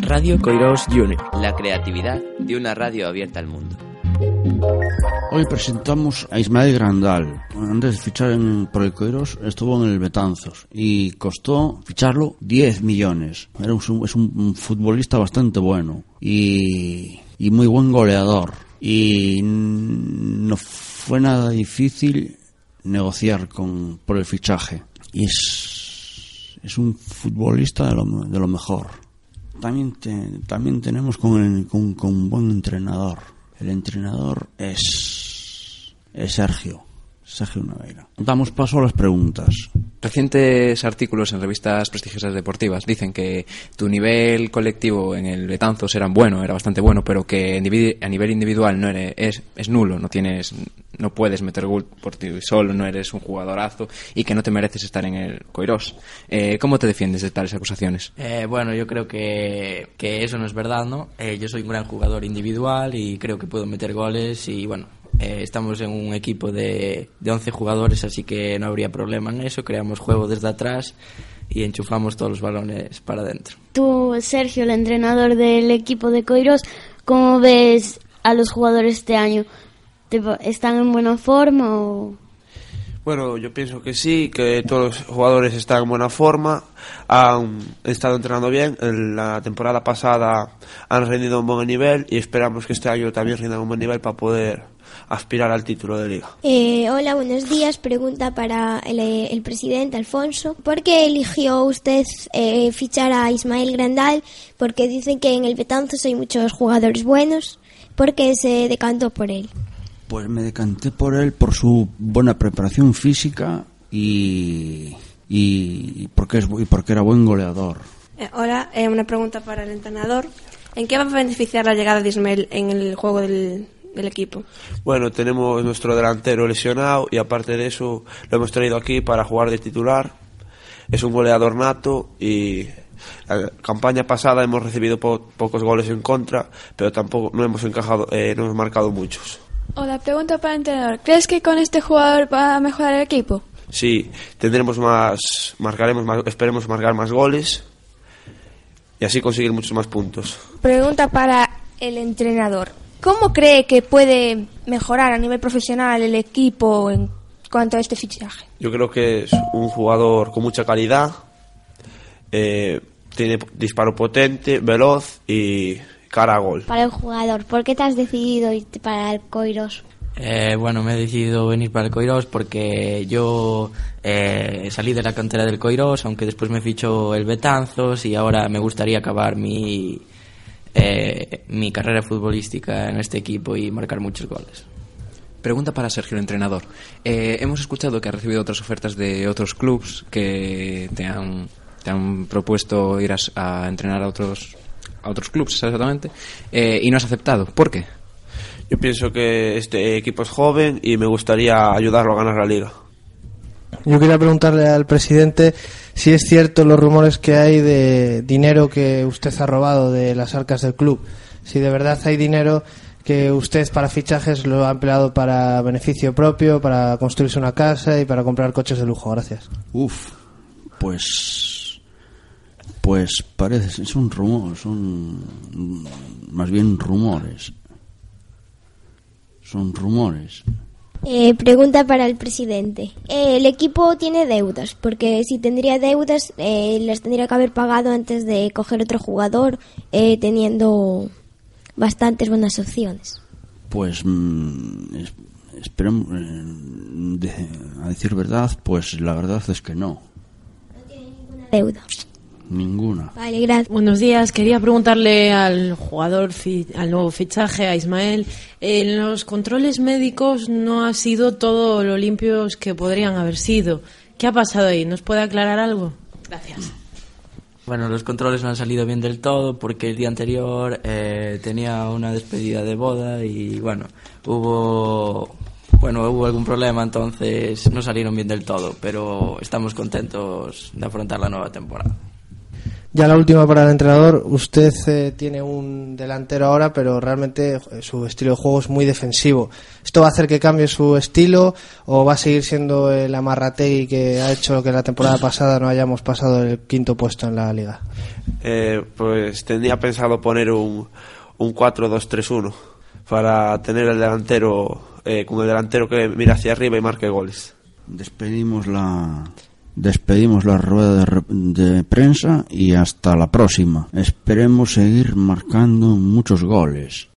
Radio Coirós Junior, la creatividad de una radio abierta al mundo. Hoy presentamos a Ismael Grandal. Antes de fichar en, por el Coiros estuvo en el Betanzos y costó ficharlo 10 millones. Era un, es un futbolista bastante bueno y, y muy buen goleador. Y no fue nada difícil negociar con, por el fichaje. Y es, es un futbolista de lo, de lo mejor. También, también tenemos con, con, con un buen entrenador. El entrenador es, es Sergio. Sergio Naveira. Damos paso a las preguntas. Recientes artículos en revistas prestigiosas deportivas dicen que tu nivel colectivo en el Betanzos era bueno, era bastante bueno, pero que a nivel individual no eres, es, es nulo, no tienes, no puedes meter gol por ti solo, no eres un jugadorazo y que no te mereces estar en el Coirós. Eh, ¿Cómo te defiendes de tales acusaciones? Eh, bueno, yo creo que, que, eso no es verdad, ¿no? Eh, yo soy un gran jugador individual y creo que puedo meter goles y bueno, eh, estamos en un equipo de, de 11 jugadores, así que no habría problema en eso. Creamos juego desde atrás y enchufamos todos los balones para adentro. Tú, Sergio, el entrenador del equipo de Coiros, ¿cómo ves a los jugadores este año? ¿Están en buena forma o...? Bueno, yo pienso que sí, que todos los jugadores están en buena forma, han estado entrenando bien, en la temporada pasada han rendido un buen nivel y esperamos que este año también rindan un buen nivel para poder aspirar al título de liga. Eh, hola, buenos días. Pregunta para el, el, presidente Alfonso. ¿Por qué eligió usted eh, fichar a Ismael Grandal? Porque dicen que en el Betanzos hay muchos jugadores buenos. ¿Por qué se decantó por él? Pues me decanté por él por su buena preparación física y, y, porque, es, y porque era buen goleador. Eh, hola, eh, una pregunta para el entrenador. ¿En qué va a beneficiar la llegada de Ismael en el juego del, del equipo? Bueno, tenemos nuestro delantero lesionado y aparte de eso lo hemos traído aquí para jugar de titular. Es un goleador nato y la campaña pasada hemos recibido po pocos goles en contra, pero tampoco no hemos encajado, eh, no hemos marcado muchos. Hola, pregunta para el entrenador. ¿Crees que con este jugador va a mejorar el equipo? Sí, tendremos más, marcaremos más, esperemos marcar más goles y así conseguir muchos más puntos. Pregunta para el entrenador. ¿Cómo cree que puede mejorar a nivel profesional el equipo en cuanto a este fichaje? Yo creo que es un jugador con mucha calidad, eh, tiene disparo potente, veloz y cara a gol. Para el jugador, ¿por qué te has decidido irte para el Coiros? Eh, bueno, me he decidido venir para el Coirós porque yo eh, salí de la cantera del Coirós, aunque después me fichó el Betanzos y ahora me gustaría acabar mi, eh, mi carrera futbolística en este equipo y marcar muchos goles. Pregunta para Sergio, el entrenador. Eh, hemos escuchado que ha recibido otras ofertas de otros clubes que te han, te han propuesto ir a, a entrenar a otros, a otros clubes, exactamente, eh, y no has aceptado. ¿Por qué? Yo pienso que este equipo es joven y me gustaría ayudarlo a ganar la liga. Yo quería preguntarle al presidente si es cierto los rumores que hay de dinero que usted ha robado de las arcas del club. Si de verdad hay dinero que usted para fichajes lo ha empleado para beneficio propio, para construirse una casa y para comprar coches de lujo. Gracias. Uf, pues. Pues parece, es un rumor, son más bien rumores. Son rumores. Eh, pregunta para el presidente. Eh, el equipo tiene deudas, porque si tendría deudas, eh, las tendría que haber pagado antes de coger otro jugador, eh, teniendo bastantes buenas opciones. Pues, mm, es, esperemos, de, a decir verdad, pues la verdad es que no. No tiene ninguna deuda. Ninguna. Vale, gracias. Buenos días. Quería preguntarle al jugador, al nuevo fichaje, a Ismael. En los controles médicos no ha sido todo lo limpios que podrían haber sido. ¿Qué ha pasado ahí? ¿Nos puede aclarar algo? Gracias. Bueno, los controles no han salido bien del todo porque el día anterior eh, tenía una despedida de boda y bueno, hubo bueno, hubo algún problema, entonces no salieron bien del todo, pero estamos contentos de afrontar la nueva temporada. Ya la última para el entrenador. Usted eh, tiene un delantero ahora, pero realmente eh, su estilo de juego es muy defensivo. ¿Esto va a hacer que cambie su estilo o va a seguir siendo el amarrategui que ha hecho que la temporada pasada no hayamos pasado el quinto puesto en la liga? Eh, pues tenía pensado poner un, un 4-2-3-1 para tener el delantero eh, con el delantero que mira hacia arriba y marque goles. Despedimos la despedimos la rueda de, de prensa y hasta la próxima. Esperemos seguir marcando muchos goles.